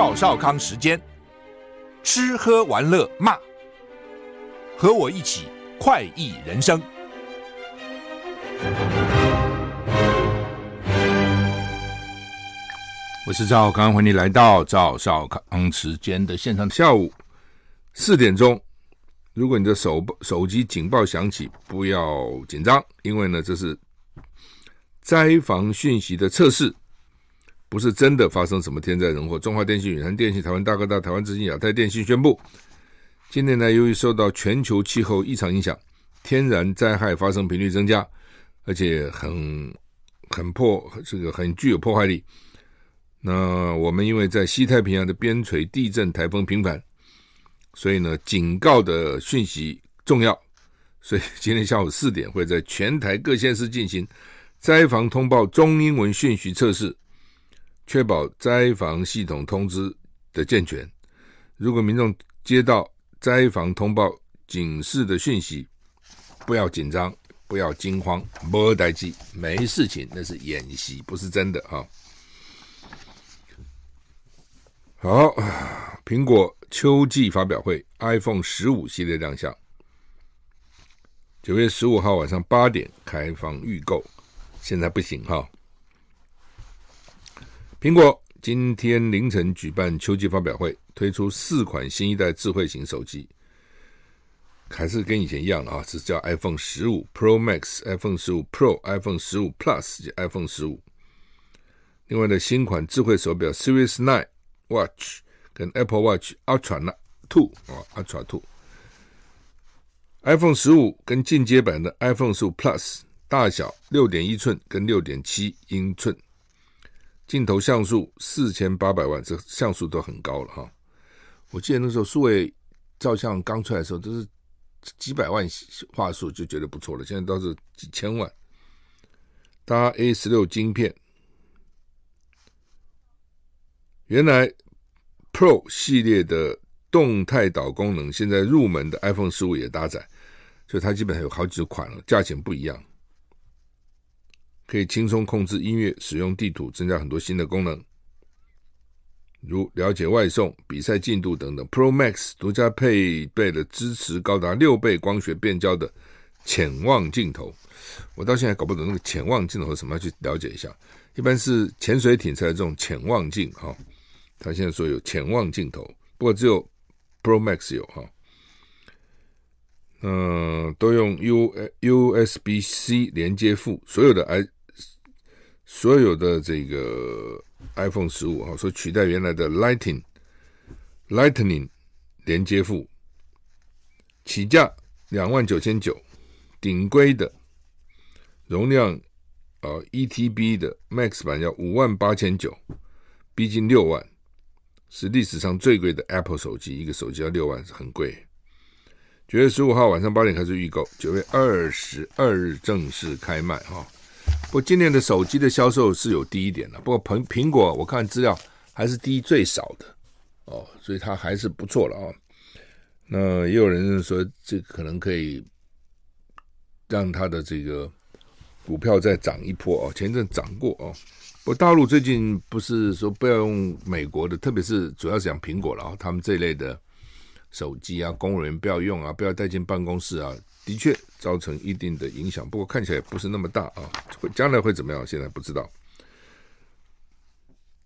赵少康时间，吃喝玩乐骂，和我一起快意人生。我是赵少康，欢迎来到赵少康时间的现场。下午四点钟，如果你的手手机警报响起，不要紧张，因为呢，这是灾防讯息的测试。不是真的发生什么天灾人祸。中华电信、远传电信、台湾大哥大、台湾之星、亚太电信宣布，今年呢，由于受到全球气候异常影响，天然灾害发生频率增加，而且很很破，这个很具有破坏力。那我们因为在西太平洋的边陲地震、台风频繁，所以呢，警告的讯息重要。所以今天下午四点会在全台各县市进行灾防通报中英文讯息测试。确保灾防系统通知的健全。如果民众接到灾防通报警示的讯息，不要紧张，不要惊慌，没代志，没事情，那是演习，不是真的啊。好，苹果秋季发表会，iPhone 十五系列亮相，九月十五号晚上八点开放预购，现在不行哈。苹果今天凌晨举办秋季发表会，推出四款新一代智慧型手机，还是跟以前一样的啊，是叫 iPhone 十五 Pro Max、iPhone 十五 Pro、iPhone 十五 Plus 及 iPhone 十五。另外的新款智慧手表 Series 9 Watch 跟 Apple Watch Ultra Two 啊 Ultra Two。iPhone 十五跟进阶版的 iPhone 十五 Plus 大小六点一寸跟六点七英寸。镜头像素四千八百万，这像素都很高了哈。我记得那时候数位照相刚出来的时候，都是几百万画素就觉得不错了，现在都是几千万。搭 A 十六晶片，原来 Pro 系列的动态导功能，现在入门的 iPhone 十五也搭载，所以它基本上有好几款了，价钱不一样。可以轻松控制音乐、使用地图，增加很多新的功能，如了解外送、比赛进度等等。Pro Max 独家配备了支持高达六倍光学变焦的潜望镜头。我到现在搞不懂那个潜望镜头是什么，要去了解一下。一般是潜水艇才有这种潜望镜哈。他现在说有潜望镜头，不过只有 Pro Max 有哈。嗯，都用 U USB C 连接埠，所有的 i 所有的这个 iPhone 十五啊，说取代原来的 Lightning Lightning 连接副，起价两万九千九，顶规的容量啊一 TB 的 Max 版要五万八千九，逼近六万，是历史上最贵的 Apple 手机，一个手机要六万很贵。九月十五号晚上八点开始预购，九月二十二日正式开卖哈。不今年的手机的销售是有低一点的，不过苹苹果我看资料还是低最少的哦，所以它还是不错了啊、哦。那也有人说这可能可以让它的这个股票再涨一波哦，前阵涨过哦。不大陆最近不是说不要用美国的，特别是主要是讲苹果了啊，他们这一类的手机啊，公务员不要用啊，不要带进办公室啊。的确造成一定的影响，不过看起来不是那么大啊。将来会怎么样？现在不知道。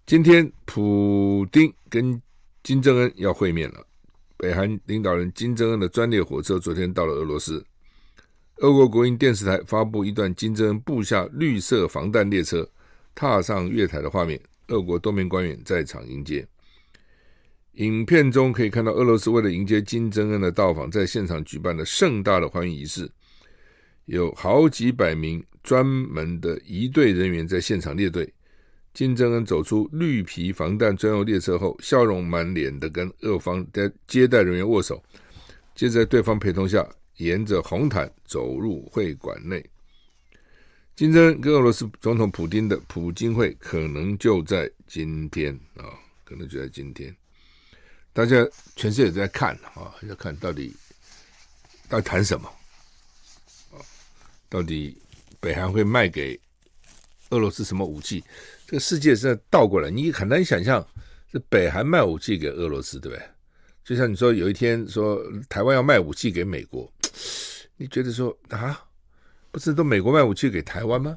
今天普丁跟金正恩要会面了。北韩领导人金正恩的专列火车昨天到了俄罗斯。俄国国营电视台发布一段金正恩布下绿色防弹列车踏上月台的画面，俄国多名官员在场迎接。影片中可以看到，俄罗斯为了迎接金正恩的到访，在现场举办了盛大的欢迎仪式，有好几百名专门的仪队人员在现场列队。金正恩走出绿皮防弹专用列车后，笑容满脸的跟俄方的接待人员握手，接着在对方陪同下，沿着红毯走入会馆内。金正恩跟俄罗斯总统普京的普京会可能就在今天啊，可能就在今天。大家全世界都在看啊，要看到底要谈什么啊？到底北韩会卖给俄罗斯什么武器？这个世界是在倒过来，你很难想象是北韩卖武器给俄罗斯，对不对？就像你说有一天说台湾要卖武器给美国，你觉得说啊，不是都美国卖武器给台湾吗？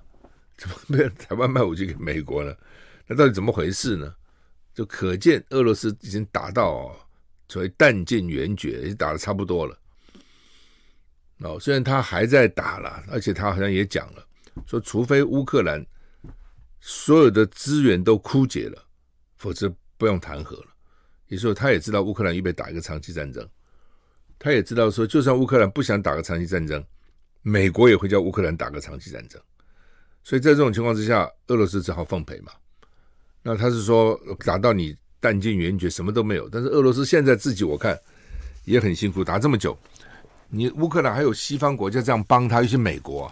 怎么变成台湾卖武器给美国呢？那到底怎么回事呢？就可见俄罗斯已经打到哦，所谓弹尽援绝，已经打得差不多了。哦，虽然他还在打了，而且他好像也讲了，说除非乌克兰所有的资源都枯竭了，否则不用谈和了。也就是说，他也知道乌克兰预备打一个长期战争，他也知道说，就算乌克兰不想打个长期战争，美国也会叫乌克兰打个长期战争。所以在这种情况之下，俄罗斯只好奉陪嘛。那他是说打到你弹尽援绝，什么都没有。但是俄罗斯现在自己我看也很辛苦，打这么久，你乌克兰还有西方国家这样帮他，尤其美国，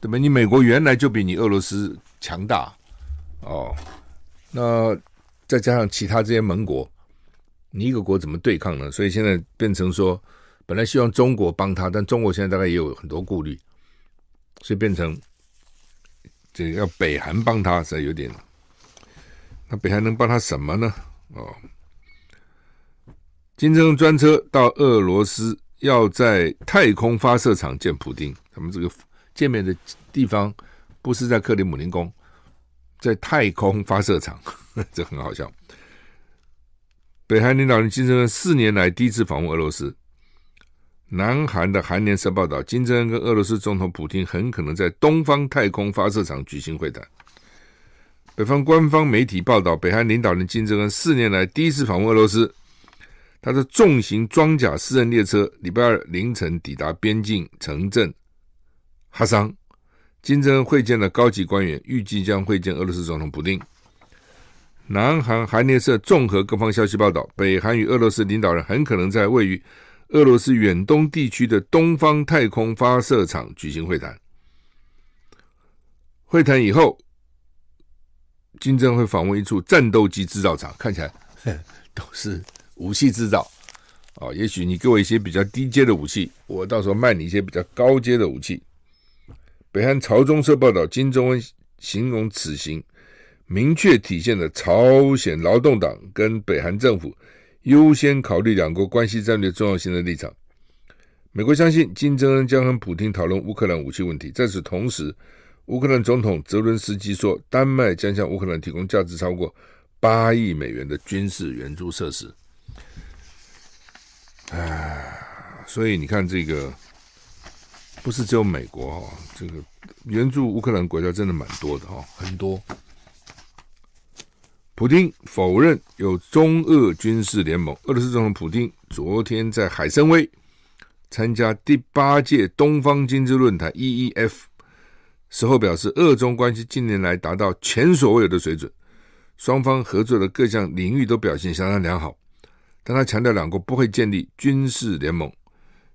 对吧？你美国原来就比你俄罗斯强大哦，那再加上其他这些盟国。你一个国怎么对抗呢？所以现在变成说，本来希望中国帮他，但中国现在大概也有很多顾虑，所以变成这个要北韩帮他，才有点。那北韩能帮他什么呢？哦，金正恩专车到俄罗斯，要在太空发射场见普丁。他们这个见面的地方不是在克里姆林宫，在太空发射场，这很好笑。北韩领导人金正恩四年来第一次访问俄罗斯。南韩的韩联社报道，金正恩跟俄罗斯总统普丁很可能在东方太空发射场举行会谈。北方官方媒体报道，北韩领导人金正恩四年来第一次访问俄罗斯。他的重型装甲私人列车礼拜二凌晨抵达边境城镇哈桑。金正恩会见了高级官员，预计将会见俄罗斯总统普丁。南韩韩联社综合各方消息报道，北韩与俄罗斯领导人很可能在位于俄罗斯远东地区的东方太空发射场举行会谈。会谈以后，金正恩会访问一处战斗机制造厂，看起来 都是武器制造。啊，也许你给我一些比较低阶的武器，我到时候卖你一些比较高阶的武器。北韩朝中社报道，金正恩形容此行。明确体现了朝鲜劳动党跟北韩政府优先考虑两国关系战略重要性的立场。美国相信金正恩将和普京讨论乌克兰武器问题。在此同时，乌克兰总统泽伦斯基说，丹麦将向乌克兰提供价值超过八亿美元的军事援助设施。唉，所以你看，这个不是只有美国哈，这个援助乌克兰国家真的蛮多的哈，很多。普丁否认有中俄军事联盟。俄罗斯总统普丁昨天在海参崴参加第八届东方经济论坛 （EEF） 时候表示，俄中关系近年来达到前所未有的水准，双方合作的各项领域都表现相当良好。但他强调，两国不会建立军事联盟，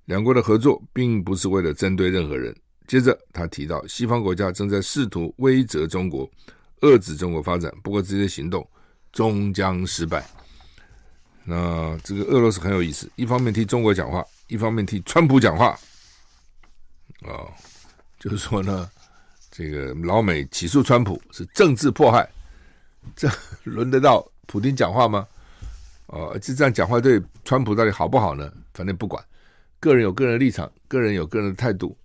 两国的合作并不是为了针对任何人。接着，他提到，西方国家正在试图威责中国。遏制中国发展，不过这些行动终将失败。那这个俄罗斯很有意思，一方面替中国讲话，一方面替川普讲话。哦，就是说呢，这个老美起诉川普是政治迫害，这轮得到普丁讲话吗？哦，就这样讲话对川普到底好不好呢？反正不管，个人有个人的立场，个人有个人的态度。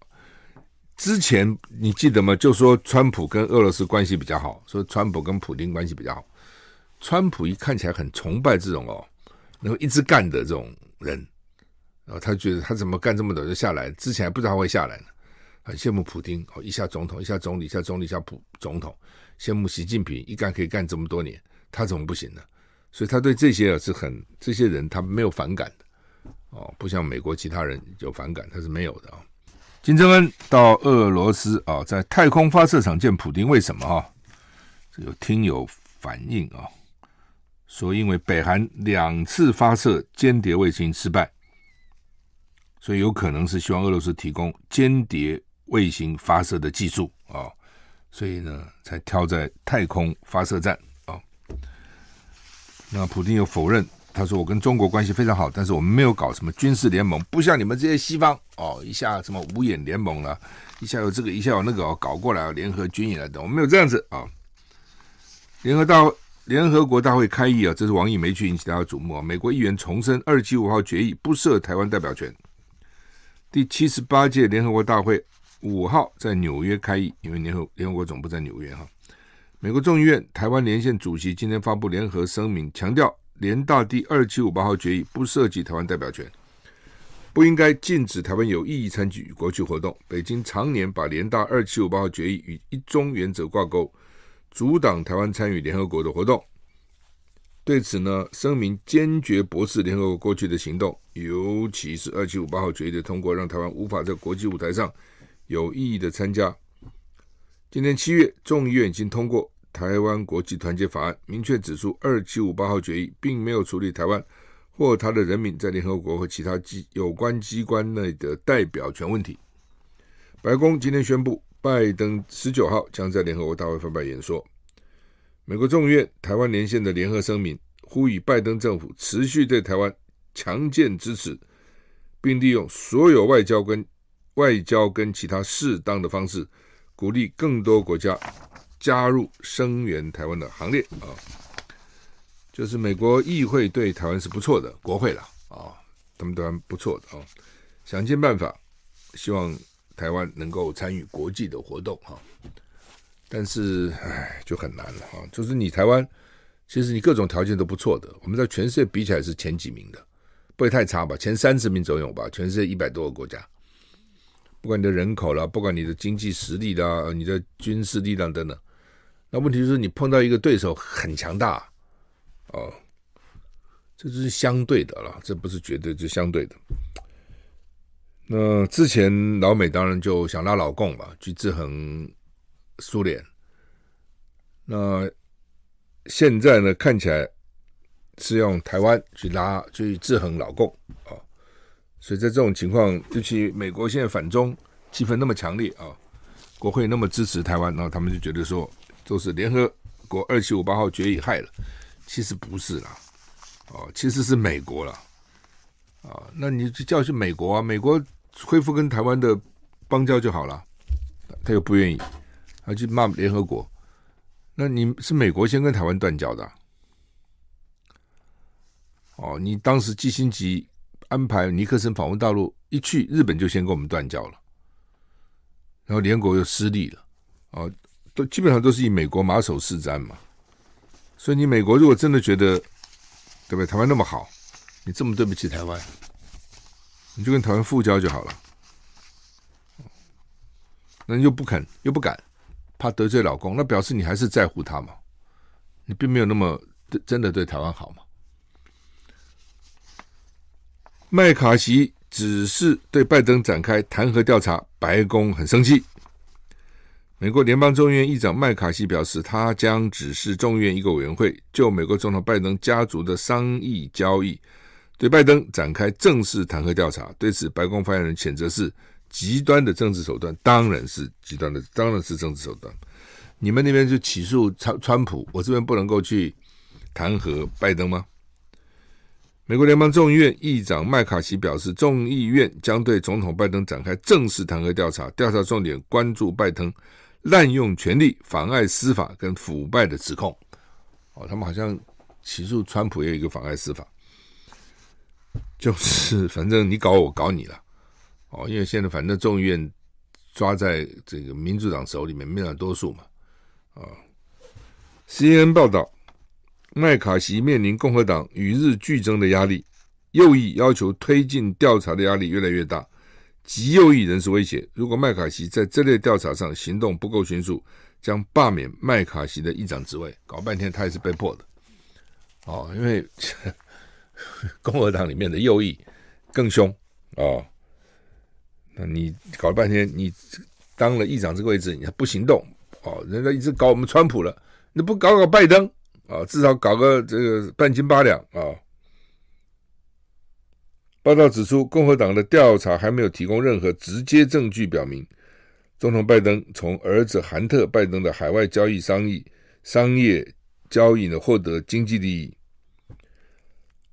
之前你记得吗？就说川普跟俄罗斯关系比较好，说川普跟普丁关系比较好。川普一看起来很崇拜这种哦，能够一直干的这种人，然后他觉得他怎么干这么久就下来？之前还不知道他会下来呢，很羡慕普京哦，一下总统，一下总理，一下总理，一下普总统，羡慕习近平一干可以干这么多年，他怎么不行呢？所以他对这些啊是很这些人他没有反感的哦，不像美国其他人有反感，他是没有的啊。金正恩到俄罗斯啊，在太空发射场见普丁，为什么啊？有听友反映啊，说因为北韩两次发射间谍卫星失败，所以有可能是希望俄罗斯提供间谍卫星发射的技术啊，所以呢，才挑在太空发射站啊。那普京又否认。他说：“我跟中国关系非常好，但是我们没有搞什么军事联盟，不像你们这些西方哦，一下什么五眼联盟了，一下有这个，一下有那个，搞过来联合军演了等，我们没有这样子啊。联合到联合国大会开议啊，这是王毅没去引起大家瞩目啊。美国议员重申二七五号决议不设台湾代表权。第七十八届联合国大会五号在纽约开议，因为联合联合国总部在纽约哈。美国众议院台湾连线主席今天发布联合声明，强调联大第二七五八号决议不涉及台湾代表权，不应该禁止台湾有意义参与国际活动。北京常年把联大二七五八号决议与一中原则挂钩。阻挡台湾参与联合国的活动，对此呢，声明坚决驳斥联合国过去的行动，尤其是二七五八号决议的通过，让台湾无法在国际舞台上有意义的参加。今年七月，众议院已经通过《台湾国际团结法案》，明确指出二七五八号决议并没有处理台湾或他的人民在联合国和其他机有关机关内的代表权问题。白宫今天宣布。拜登十九号将在联合国大会发表演说。美国众议院台湾连线的联合声明呼吁拜登政府持续对台湾强健支持，并利用所有外交跟外交跟其他适当的方式，鼓励更多国家加入声援台湾的行列啊。就是美国议会对台湾是不错的，国会了啊，他们都还不错的啊，想尽办法，希望。台湾能够参与国际的活动哈，但是唉就很难了啊。就是你台湾，其实你各种条件都不错的，我们在全世界比起来是前几名的，不会太差吧？前三十名左右吧。全世界一百多个国家，不管你的人口啦，不管你的经济实力啦，你的军事力量等等，那问题就是你碰到一个对手很强大哦，这就是相对的了，这不是绝对，是相对的。那之前老美当然就想拉老共吧，去制衡苏联。那现在呢，看起来是用台湾去拉去制衡老共啊。所以在这种情况，尤其美国现在反中气氛那么强烈啊，国会那么支持台湾，然后他们就觉得说都是联合国二七五八号决议害了。其实不是啦，哦，其实是美国了啊。那你就叫去美国啊，美国。恢复跟台湾的邦交就好了，他又不愿意，他去骂联合国。那你是美国先跟台湾断交的，哦，你当时基辛格安排尼克森访问大陆，一去日本就先跟我们断交了，然后联国又失利了，哦，都基本上都是以美国马首是瞻嘛。所以你美国如果真的觉得，对不对？台湾那么好，你这么对不起台湾。你就跟台湾复交就好了，那你又不肯，又不敢，怕得罪老公，那表示你还是在乎他嘛？你并没有那么真的对台湾好嘛？麦卡锡指示对拜登展开弹劾调查，白宫很生气。美国联邦众议院议长麦卡锡表示，他将指示众议院一个委员会就美国总统拜登家族的商业交易。对拜登展开正式弹劾调查，对此白宫发言人谴责是极端的政治手段，当然是极端的，当然是政治手段。你们那边就起诉川川普，我这边不能够去弹劾拜登吗？美国联邦众议院议长麦卡锡表示，众议院将对总统拜登展开正式弹劾调查，调查重点关注拜登滥用权力、妨碍司法跟腐败的指控。哦，他们好像起诉川普也有一个妨碍司法。就是，反正你搞我，搞你了，哦，因为现在反正众议院抓在这个民主党手里面，没有多数嘛，啊。CNN 报道，麦卡锡面临共和党与日俱增的压力，右翼要求推进调查的压力越来越大，极右翼人士威胁，如果麦卡锡在这类调查上行动不够迅速，将罢免麦卡锡的议长职位。搞半天他也是被迫的，哦，因为。共和党里面的右翼更凶、哦！那你搞了半天，你当了议长这个位置，你还不行动哦？人家一直搞我们川普了，你不搞搞拜登啊、至少搞个这个半斤八两啊、报道指出，共和党的调查还没有提供任何直接证据，表明总统拜登从儿子韩特·拜登的海外交易、商议、商业交易呢获得经济利益。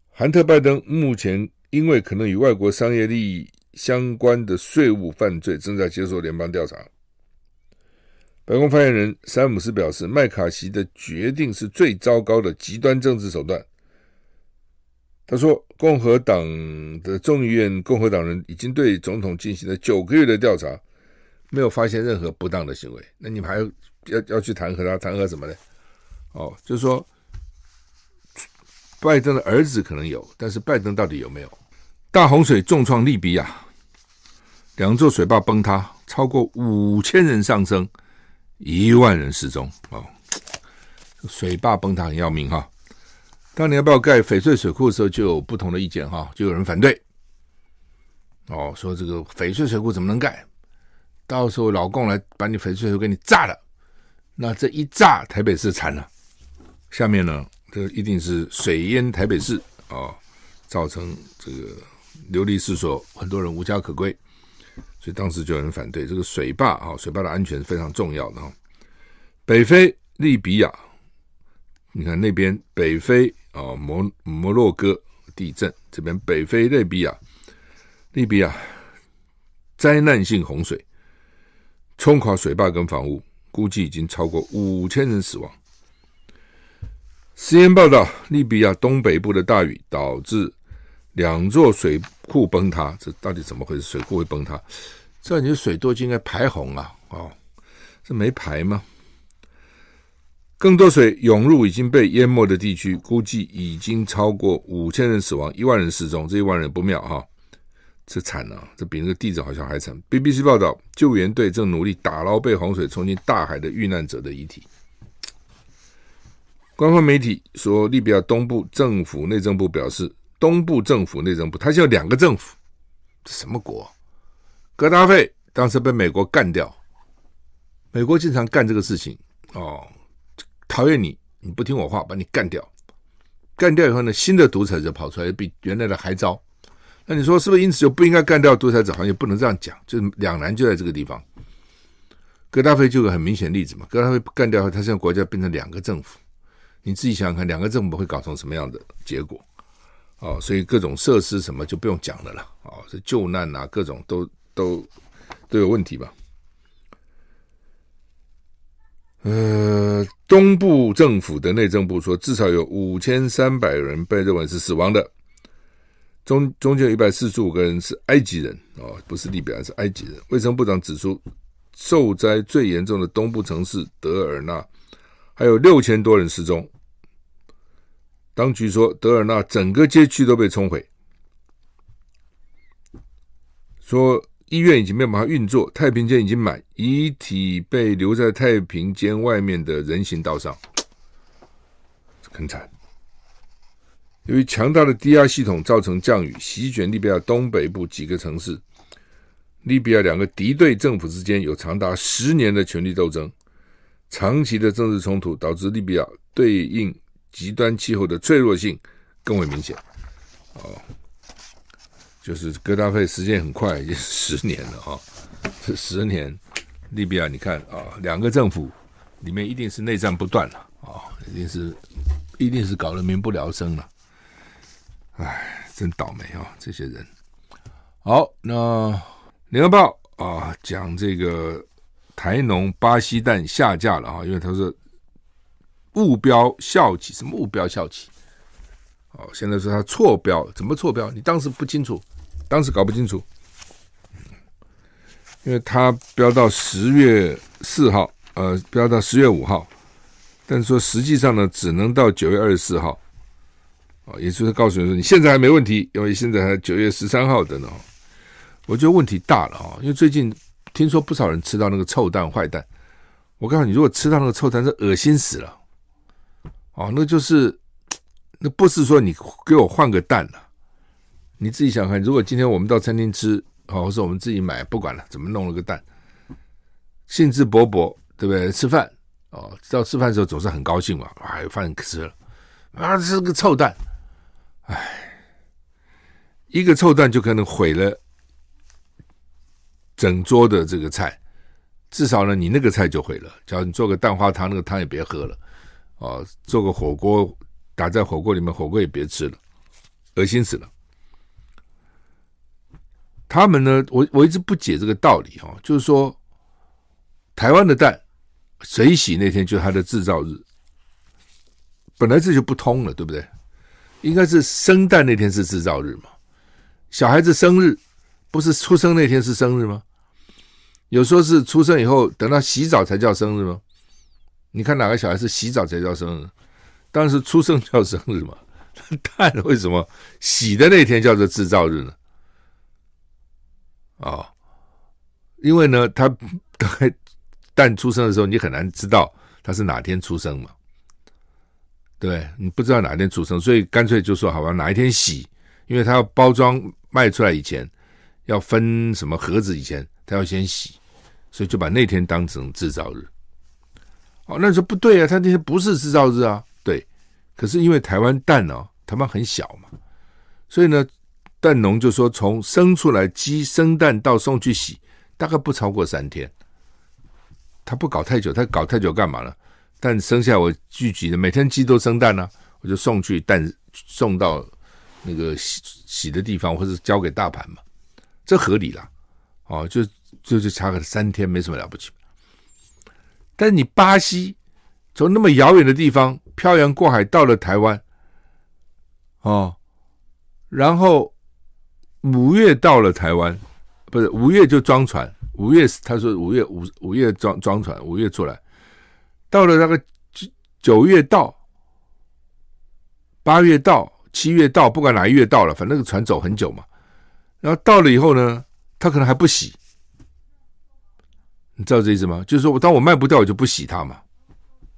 韩特·拜登目前因为可能与外国商业利益相关的税务犯罪，正在接受联邦调查。白宫发言人山姆斯表示，麦卡锡的决定是最糟糕的极端政治手段。他说，共和党的众议院共和党人已经对总统进行了九个月的调查，没有发现任何不当的行为。那你们还要要要去弹劾他？弹劾什么呢？哦，就是说，拜登的儿子可能有，但是拜登到底有没有？大洪水重创利比亚，两座水坝崩塌，超过五千人丧生。一万人失踪哦，水坝崩塌很要命哈。当年要不要盖翡翠水库的时候，就有不同的意见哈，就有人反对。哦，说这个翡翠水库怎么能盖？到时候老共来把你翡翠水库给你炸了，那这一炸，台北市惨了。下面呢，这一定是水淹台北市啊，哦，造成这个流离失所，很多人无家可归。所以当时就有人反对这个水坝啊，水坝的安全是非常重要的哈。北非利比亚，你看那边北非啊，摩摩洛哥地震，这边北非利比亚，利比亚灾难性洪水冲垮水坝跟房屋，估计已经超过五千人死亡。CNN 报道，利比亚东北部的大雨导致。两座水库崩塌，这到底怎么回事？水库会崩塌？这你的水多就应该排洪啊！哦，这没排吗？更多水涌入已经被淹没的地区，估计已经超过五千人死亡，一万人失踪。这一万人不妙哈、这惨了、这比那个地震好像还惨。BBC 报道，救援队正努力打捞被洪水冲进大海的遇难者的遗体。官方媒体说，利比亚东部政府内政部表示。东部政府内政部，他现在有两个政府，这什么国？格达费当时被美国干掉，美国经常干这个事情哦，讨厌你，你不听我话，把你干掉。干掉以后呢，新的独裁者跑出来，比原来的还糟。那你说是不是因此就不应该干掉独裁者？好像也不能这样讲，就是两难就在这个地方。格达费就有很明显例子嘛，格达费干掉后，他现在国家变成两个政府，你自己想想看，两个政府会搞成什么样的结果？哦，所以各种设施什么就不用讲的了啦。哦，这救难啊，各种都都都有问题吧？呃，东部政府的内政部说，至少有五千三百人被认为是死亡的，中中间有一百四十五个人是埃及人哦，不是利比亚，是埃及人。卫生部长指出，受灾最严重的东部城市德尔纳，还有六千多人失踪。当局说，德尔纳整个街区都被冲毁，说医院已经没有办法运作，太平间已经满，遗体被留在太平间外面的人行道上，很惨。由于强大的低压系统造成降雨，席卷利比亚东北部几个城市。利比亚两个敌对政府之间有长达十年的权力斗争，长期的政治冲突导致利比亚对应。极端气候的脆弱性更为明显，哦，就是格达费时间很快，已经十年了啊，这十年，利比亚你看啊，两个政府里面一定是内战不断了啊，一定是一定是搞得民不聊生了，唉，真倒霉啊，这些人。好，那联合报啊讲这个台农巴西蛋下架了啊，因为他说。误标效期，什么误标效期？哦，现在说他错标，怎么错标？你当时不清楚，当时搞不清楚，因为他标到十月四号，呃，标到十月五号，但是说实际上呢，只能到九月二十四号，哦，也就是告诉你说，你现在还没问题，因为现在还九月十三号等等。我觉得问题大了啊，因为最近听说不少人吃到那个臭蛋、坏蛋，我告诉你，如果吃到那个臭蛋，是恶心死了。哦，那就是，那不是说你给我换个蛋了，你自己想看，如果今天我们到餐厅吃，哦，或者我们自己买，不管了，怎么弄了个蛋，兴致勃勃，对不对？吃饭，哦，到吃饭的时候总是很高兴嘛，啊，有饭吃了，啊，这是个臭蛋，哎，一个臭蛋就可能毁了整桌的这个菜，至少呢，你那个菜就毁了。假如你做个蛋花汤，那个汤也别喝了。啊，做个火锅，打在火锅里面，火锅也别吃了，恶心死了。他们呢，我我一直不解这个道理哦，就是说，台湾的蛋水洗那天就是它的制造日，本来这就不通了，对不对？应该是生蛋那天是制造日嘛？小孩子生日不是出生那天是生日吗？有说是出生以后等到洗澡才叫生日吗？你看哪个小孩是洗澡才叫生日？当然是出生叫生日嘛。但为什么洗的那天叫做制造日呢？哦，因为呢，他 蛋出生的时候，你很难知道他是哪天出生嘛。对，你不知道哪天出生，所以干脆就说好吧，哪一天洗，因为他要包装卖出来以前，要分什么盒子以前，他要先洗，所以就把那天当成制造日。哦，那说不对啊，他那天不是制造日啊。对，可是因为台湾蛋哦，台湾很小嘛，所以呢，蛋农就说从生出来鸡生蛋到送去洗，大概不超过三天。他不搞太久，他搞太久干嘛呢？蛋生下我聚集的，每天鸡都生蛋呢、我就送去蛋送到那个洗洗的地方，或者交给大盘嘛，这合理啦。哦，就就就差个三天，没什么了不起。但是你巴西从那么遥远的地方漂洋过海到了台湾，哦，然后五月到了台湾，不是五月就装船，五月他说五月五五月装装船，五月出来。到了那个九九月到，八月到，七月到，不管哪一月到了，反正那个船走很久嘛。然后到了以后呢，他可能还不洗，你知道这意思吗？就是说我当我卖不掉，我就不洗它嘛。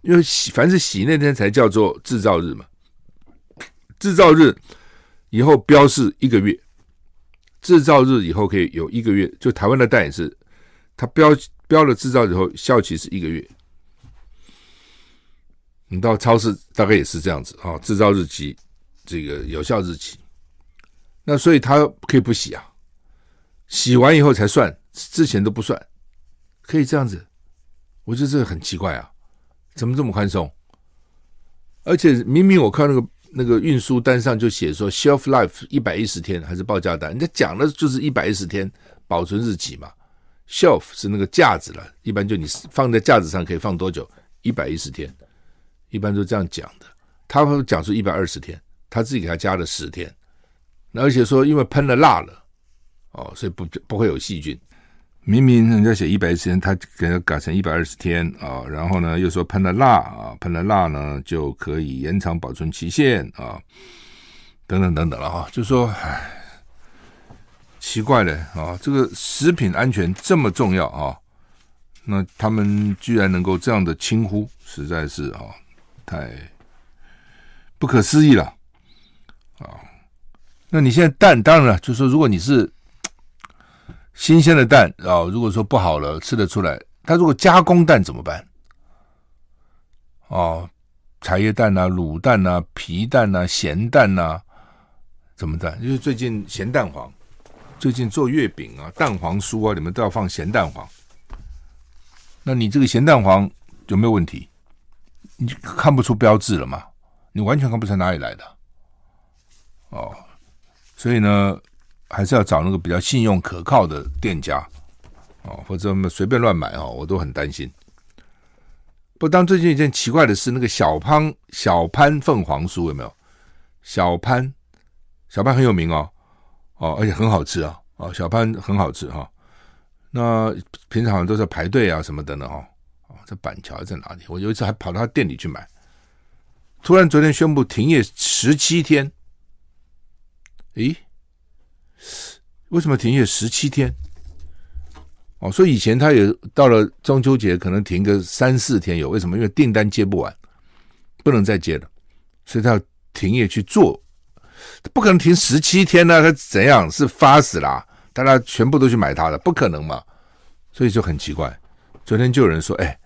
因为洗，凡是洗那天才叫做制造日嘛。制造日以后标示一个月，制造日以后可以有一个月。就台湾的蛋也是，它标标了制造以后效期是一个月。你到超市大概也是这样子啊，制造日期，这个有效日期，那所以它可以不洗啊，洗完以后才算，之前都不算，可以这样子，我觉得这个很奇怪啊，怎么这么宽松？而且明明我看那个那个运输单上就写说 shelf life 一百一十天还是报价单，人家讲的就是一百一十天保存日期嘛，shelf 是那个架子了，一般就你放在架子上可以放多久？一百一十天。一般都这样讲的，他会讲出一百二十天，他自己给他加了十天，那而且说因为喷了蜡了，哦，所以不不会有细菌。明明人家写一百一十天，他给他改成一百二十天啊，然后呢又说喷了蜡啊，喷了蜡呢就可以延长保存期限啊，等等等等了啊，就说唉，奇怪了啊，这个食品安全这么重要啊，那他们居然能够这样的轻忽，实在是啊。太不可思议了啊！那你现在蛋当然了，就说，如果你是新鲜的蛋啊，如果说不好了，吃得出来。它如果加工蛋怎么办？哦，茶叶蛋呐、卤蛋呐、皮蛋呐、咸蛋呐，怎么蛋？因为最近咸蛋黄，最近做月饼啊、蛋黄酥啊，你们都要放咸蛋黄。那你这个咸蛋黄有没有问题？你看不出标志了吗？你完全看不出哪里来的哦，所以呢，还是要找那个比较信用可靠的店家哦，或者我们随便乱买哦，我都很担心。不，当最近一件奇怪的事，那个小潘小潘凤凰酥有没有？小潘小潘很有名哦，哦，而且很好吃啊，哦，小潘很好吃哈、哦。那平常都是排队啊什么的呢哈。这板桥在哪里？我有一次还跑到他店里去买，突然昨天宣布停业十七天。咦，为什么停业十七天？哦，所以以前他也到了中秋节可能停个三四天有，为什么？因为订单接不完，不能再接了，所以他要停业去做，不可能停十七天呢？他怎样？是发死了啊？大家全部都去买他的，不可能嘛？所以就很奇怪。昨天就有人说，哎。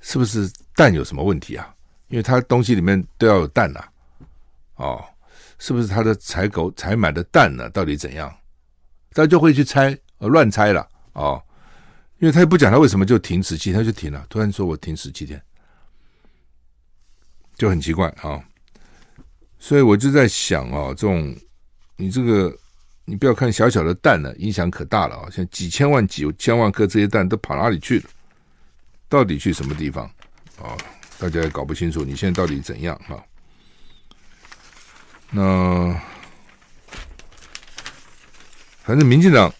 是不是蛋有什么问题啊？因为他东西里面都要有蛋呐，哦，是不是他的采购采买的蛋呢？到底怎样？他就会去猜，乱猜了哦。因为他也不讲他为什么就停十七，他就停了。突然说我停十七天，就很奇怪啊、所以我就在想啊、这种你这个你不要看小小的蛋呢，影响可大了啊、像几千万、几千万颗这些蛋都跑哪里去了？到底去什么地方啊？大家也搞不清楚，你现在到底怎样啊？那反正民进党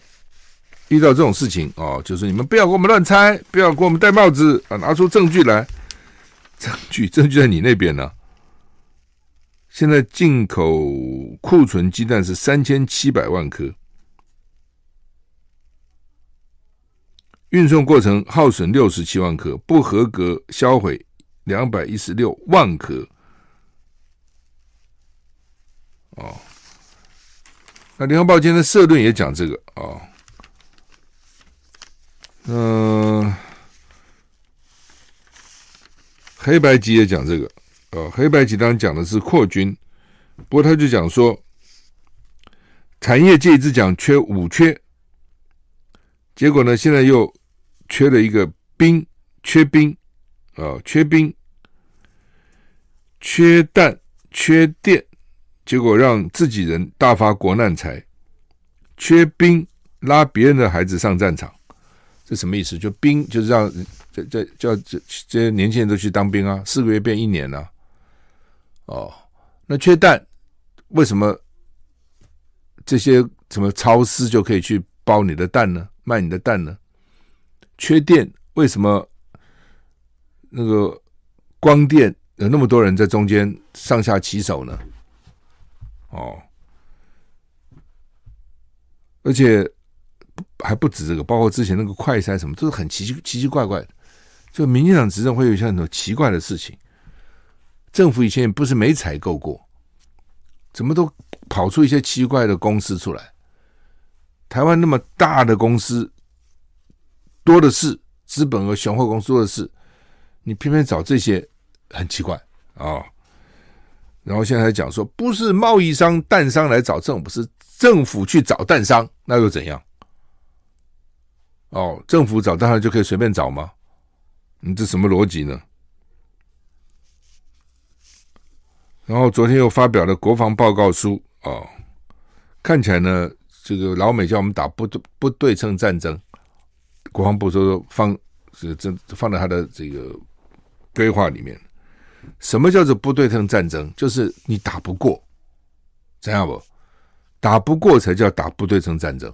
遇到这种事情啊，就是你们不要给我们乱猜，不要给我们戴帽子啊，拿出证据来。证据 证据在你那边呢。现在进口库存鸡蛋是三千七百万颗，运送过程耗损六十七万颗，不合格销毁两百一十六万颗。哦，那联合报今天的社论也讲这个啊，嗯、黑白集也讲这个。呃，黑白集当然讲的是扩军，不过他就讲说，产业界一直讲缺五缺，结果呢，现在又缺了一个兵，缺兵啊，缺兵，缺蛋，缺电，结果让自己人大发国难财，缺兵拉别人的孩子上战场，这什么意思？就兵就是让这这叫这这些年轻人都去当兵啊，四个月变一年了啊。哦，那缺蛋，为什么这些什么超市就可以去包你的蛋呢？卖你的蛋呢？缺电，为什么那个光电有那么多人在中间上下其手呢？哦，而且还不止这个，包括之前那个快筛什么，都是很奇奇奇奇怪怪的。就民进党执政会有一些很多奇怪的事情。政府以前也不是没采购过，怎么都跑出一些奇怪的公司出来？台湾那么大的公司多的是，资本和雄厚公司多的是，你偏偏找这些，很奇怪啊、然后现在讲说，不是贸易商、蛋商来找政府，是政府去找蛋商，那又怎样？哦，政府找蛋商就可以随便找吗？你这什么逻辑呢？然后昨天又发表了国防报告书、哦，看起来呢，这个老美叫我们打不对不对称战争，国防部说放是这放在他的这个规划里面。什么叫做不对称战争？就是你打不过，怎样不？打不过才叫打不对称战争，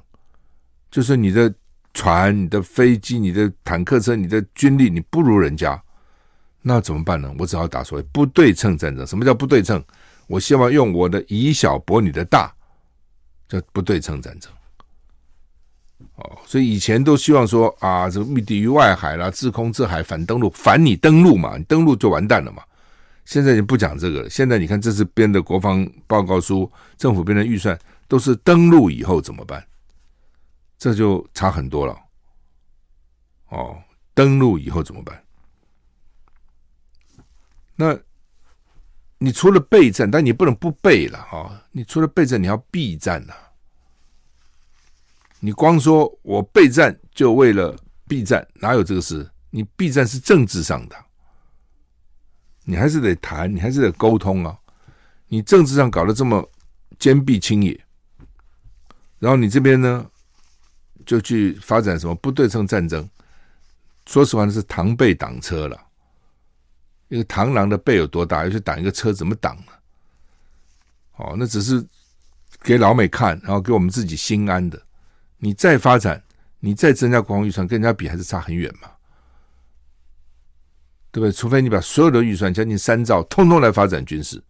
就是你的船、你的飞机、你的坦克车、你的军力，你不如人家。那怎么办呢？我只好打所谓不对称战争。什么叫不对称？我希望用我的以小博你的大，叫不对称战争。哦，所以以前都希望说啊，这个密敌于外海啦，制空制海，反登陆，反你登陆嘛，你登陆就完蛋了嘛。现在就不讲这个了。现在你看，这次编的国防报告书，政府编的预算都是登陆以后怎么办？这就差很多了。哦，登陆以后怎么办？那，你除了备战，但你不能不备了啊！你除了备战，你要避战呐。你光说我备战就为了避战，哪有这个事？你避战是政治上的，你还是得谈，你还是得沟通啊！你政治上搞得这么坚壁清野，然后你这边呢，就去发展什么不对称战争？说实话，那是螳臂挡车了。一个螳螂的背有多大？要去挡一个车，怎么挡呢？哦，那只是给老美看，然后给我们自己心安的。你再发展，你再增加国防预算，跟人家比还是差很远嘛，对不对？除非你把所有的预算将近三兆，通通来发展军事，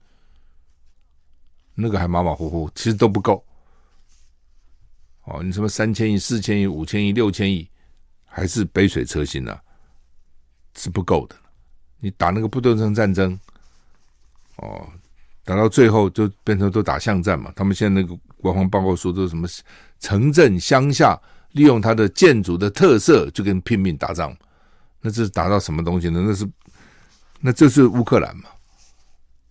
那个还马马虎虎，其实都不够。哦，你什么三千亿、四千亿、五千亿、六千亿，还是杯水车薪啊，是不够的。你打那个不对称战争，哦，打到最后就变成都打巷战嘛。他们现在那个国防报告说都什么城镇乡下，利用它的建筑的特色就跟拼命打仗，那这是打到什么东西呢？那是那这是乌克兰嘛？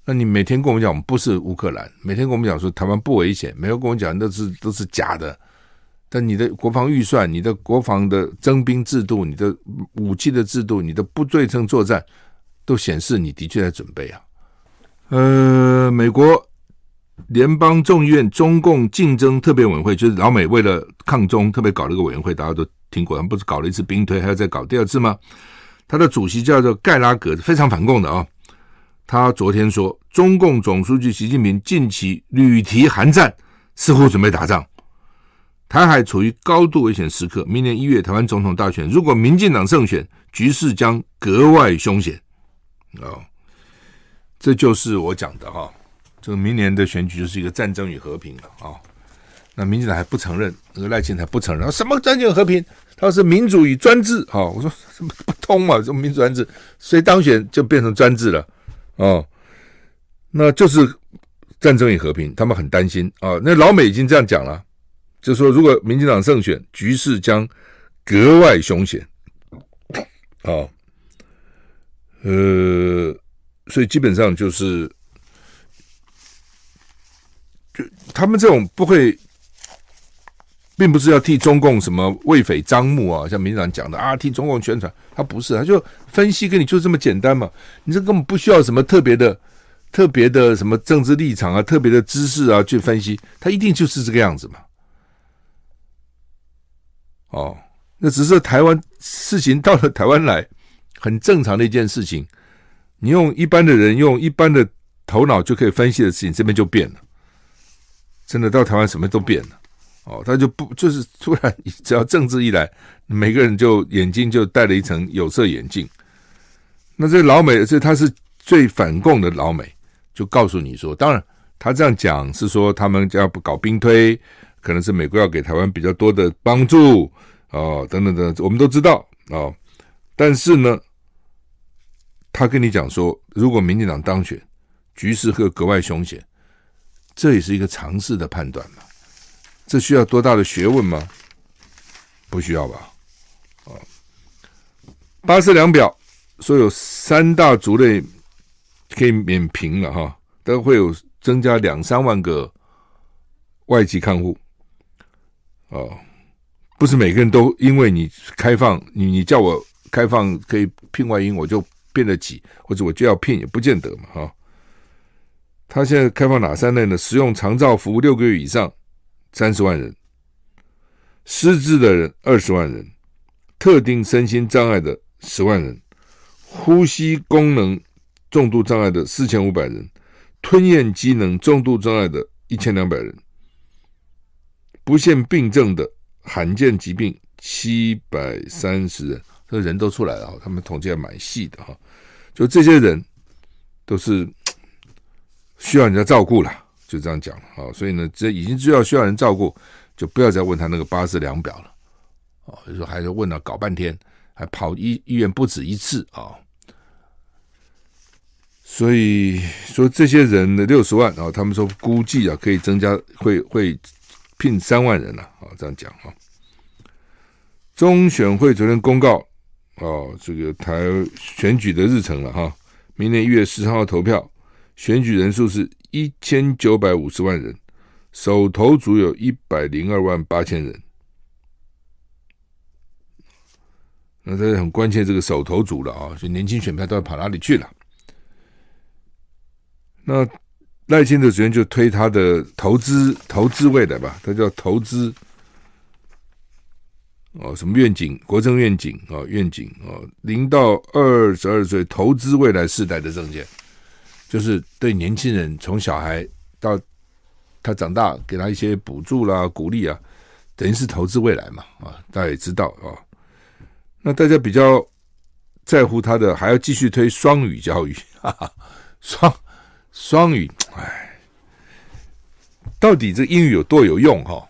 那你每天跟我们讲我们不是乌克兰，每天跟我们讲说台湾不危险，每天跟我讲那是都是假的。但你的国防预算、你的国防的征兵制度、你的武器的制度、你的不对称作战。都显示你的确在准备啊，呃，美国联邦众议院中共竞争特别委员会，就是老美为了抗中特别搞了一个委员会，大家都听过，他们不是搞了一次兵推，还要再搞第二次吗？他的主席叫做盖拉格，非常反共的啊。他昨天说，中共总书记习近平近期屡提韩战，似乎准备打仗。台海处于高度危险时刻，明年一月台湾总统大选，如果民进党胜选，局势将格外凶险。哦，这就是我讲的哈、这个明年的选举就是一个战争与和平了啊、那民进党还不承认，那个赖清德不承认，什么战争与和平？他说是民主与专制。啊、我说什么不通嘛？什么民主专制？谁当选就变成专制了。哦，那就是战争与和平，他们很担心啊、那老美已经这样讲了，就说如果民进党胜选，局势将格外凶险。哦，呃，所以基本上就是，就他们这种不会，并不是要替中共什么为匪张目啊，像民进党讲的啊，替中共宣传。他不是，他就分析跟你就这么简单嘛。你这根本不需要什么特别的、特别的什么政治立场啊、特别的知识啊去分析，他一定就是这个样子嘛。哦，那只是台湾事情到了台湾来，很正常的一件事情。你用一般的人用一般的头脑就可以分析的事情，这边就变了。真的到台湾什么都变了。哦，他就不就是突然，只要政治一来，每个人就眼睛就戴了一层有色眼镜。那这老美，这他是最反共的老美，就告诉你说，当然他这样讲是说他们要不搞兵推，可能是美国要给台湾比较多的帮助哦，等等等，我们都知道哦。但是呢，他跟你讲说，如果民进党当选，局势会格外凶险，这也是一个尝试的判断嘛。这需要多大的学问吗？不需要吧。啊，八四两表说有三大族类可以免评了哈，都会有增加两三万个外籍看护。哦，不是每个人都因为你开放，你你叫我开放可以聘外佣，我就变得挤，或者我就要聘，也不见得嘛哈。他现在开放哪三类呢？使用长照服务六个月以上。三十万人，失智的人二十万人，特定身心障碍的十万人，呼吸功能重度障碍的四千五百人，吞咽机能重度障碍的一千两百人，不限病症的罕见疾病七百三十人，这人都出来了，他们统计还蛮细的哈，就这些人都是需要人家照顾了。就这样讲了啊，所以呢，这已经知道需要人照顾，就不要再问他那个八字量表了啊。有时候还是问了搞半天，还跑医医院不止一次啊。所以说这些人的六十万啊，他们说估计啊可以增加，会会聘三万人了啊。这样讲啊。中选会昨天公告啊，这个台选举的日程了哈，明年一月十号投票，选举人数是。一千九百五十万人，首投族有一百零二万八千人，那这很关键，这个首投族了啊，就年轻选票都要跑哪里去了？那赖清德主任就推他的投资投资未来吧，他叫投资哦，什么愿景？国政愿景啊，愿景啊，零到二十二岁投资未来世代的证件。就是对年轻人从小孩到他长大，给他一些补助啦、鼓励啊，等于是投资未来嘛啊，大家也知道啊。那大家比较在乎他的，还要继续推双语教育，哈哈，双双语，哎，到底这英语有多有用哈？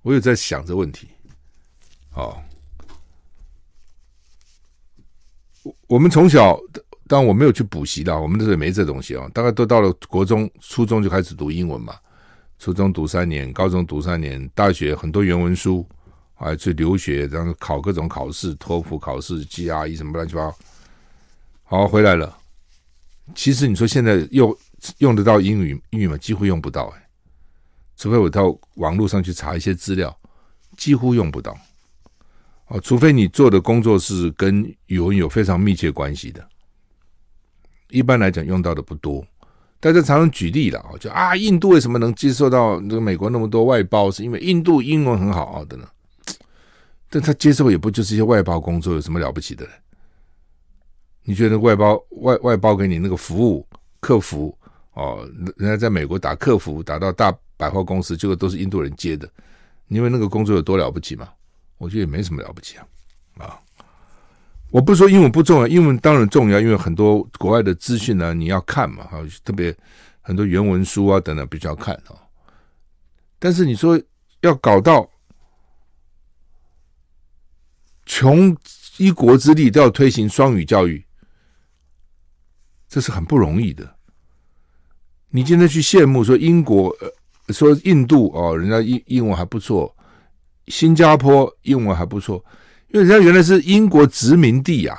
我有在想这问题。好，我我们从小。当然我没有去补习的，我们那时候也没这东西啊。大概都到了国中、初中就开始读英文嘛。初中读三年，高中读三年，大学很多原文书，还去留学，然后考各种考试，托福考试、GRE 什么乱七八糟。好，回来了。其实你说现在用用得到英语英语吗？几乎用不到哎，除非我到网络上去查一些资料，几乎用不到。哦，除非你做的工作是跟语文有非常密切关系的。一般来讲用到的不多，大家常常举例了啊，就啊，印度为什么能接受到那个美国那么多外包，是因为印度英文很好啊的呢？但他接受也不就是一些外包工作，有什么了不起的？你觉得外包外外包给你那个服务客服哦，人家在美国打客服打到大百货公司，结果都是印度人接的，你以为那个工作有多了不起吗？我觉得也没什么了不起啊啊！我不是说英文不重要，英文当然重要，因为很多国外的资讯呢，你要看嘛，哈，特别很多原文书啊等等必须要看啊。但是你说要搞到穷一国之力都要推行双语教育。这是很不容易的。你今天去羡慕说英国，呃，说印度哦，人家英英文还不错，新加坡英文还不错，因为人家原来是英国殖民地啊，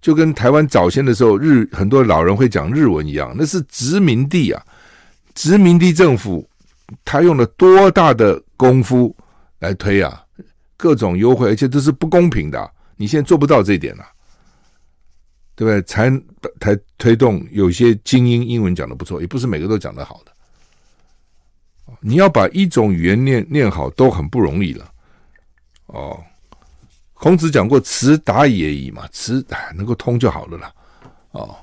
就跟台湾早先的时候日很多老人会讲日文一样，那是殖民地啊，殖民地政府他用了多大的功夫来推啊，各种优惠，而且都是不公平的，你现在做不到这一点了啊。对不对？才才推动有些精英英文讲的不错，也不是每个都讲的好的。你要把一种语言念念好都很不容易了。哦，孔子讲过“词达也已”嘛，词能够通就好了啦。哦，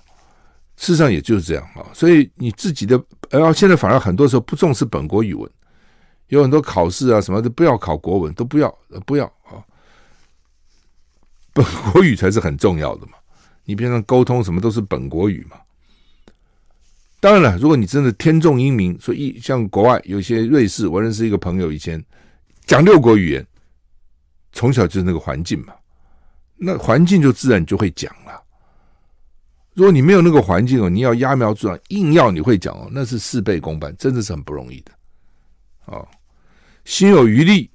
事实上也就是这样啊。所以你自己的，然后现在反而很多时候不重视本国语文，有很多考试啊什么的不要考国文，都不要不要啊。本国语才是很重要的嘛。你平常沟通什么都是本国语嘛？当然了，如果你真的天纵英明，所以像国外有些瑞士，我认识一个朋友，以前讲六国语言，从小就是那个环境嘛，那环境就自然就会讲了。如果你没有那个环境哦，你要揠苗助长，硬要你会讲哦，那是事倍功半，真的是很不容易的。哦，心有余力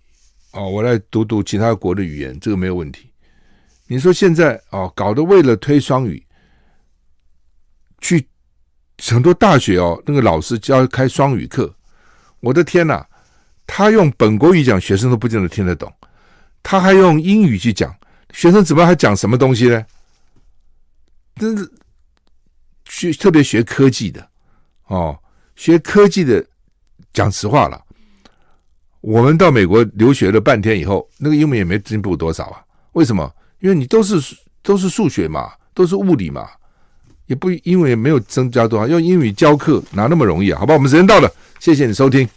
哦，我来读读其他国的语言，这个没有问题。你说现在哦，搞得为了推双语，去很多大学哦，那个老师教开双语课，我的天哪！他用本国语讲，学生都不见得听得懂；他还用英语去讲，学生怎么还讲什么东西呢？真是学特别学科技的哦，学科技的，讲实话了，我们到美国留学了半天以后，那个英文也没进步多少啊？为什么？因为你都是都是数学嘛，都是物理嘛，也不因为也没有增加多少，用英语教课哪那么容易啊？好吧，我们时间到了，谢谢你收听。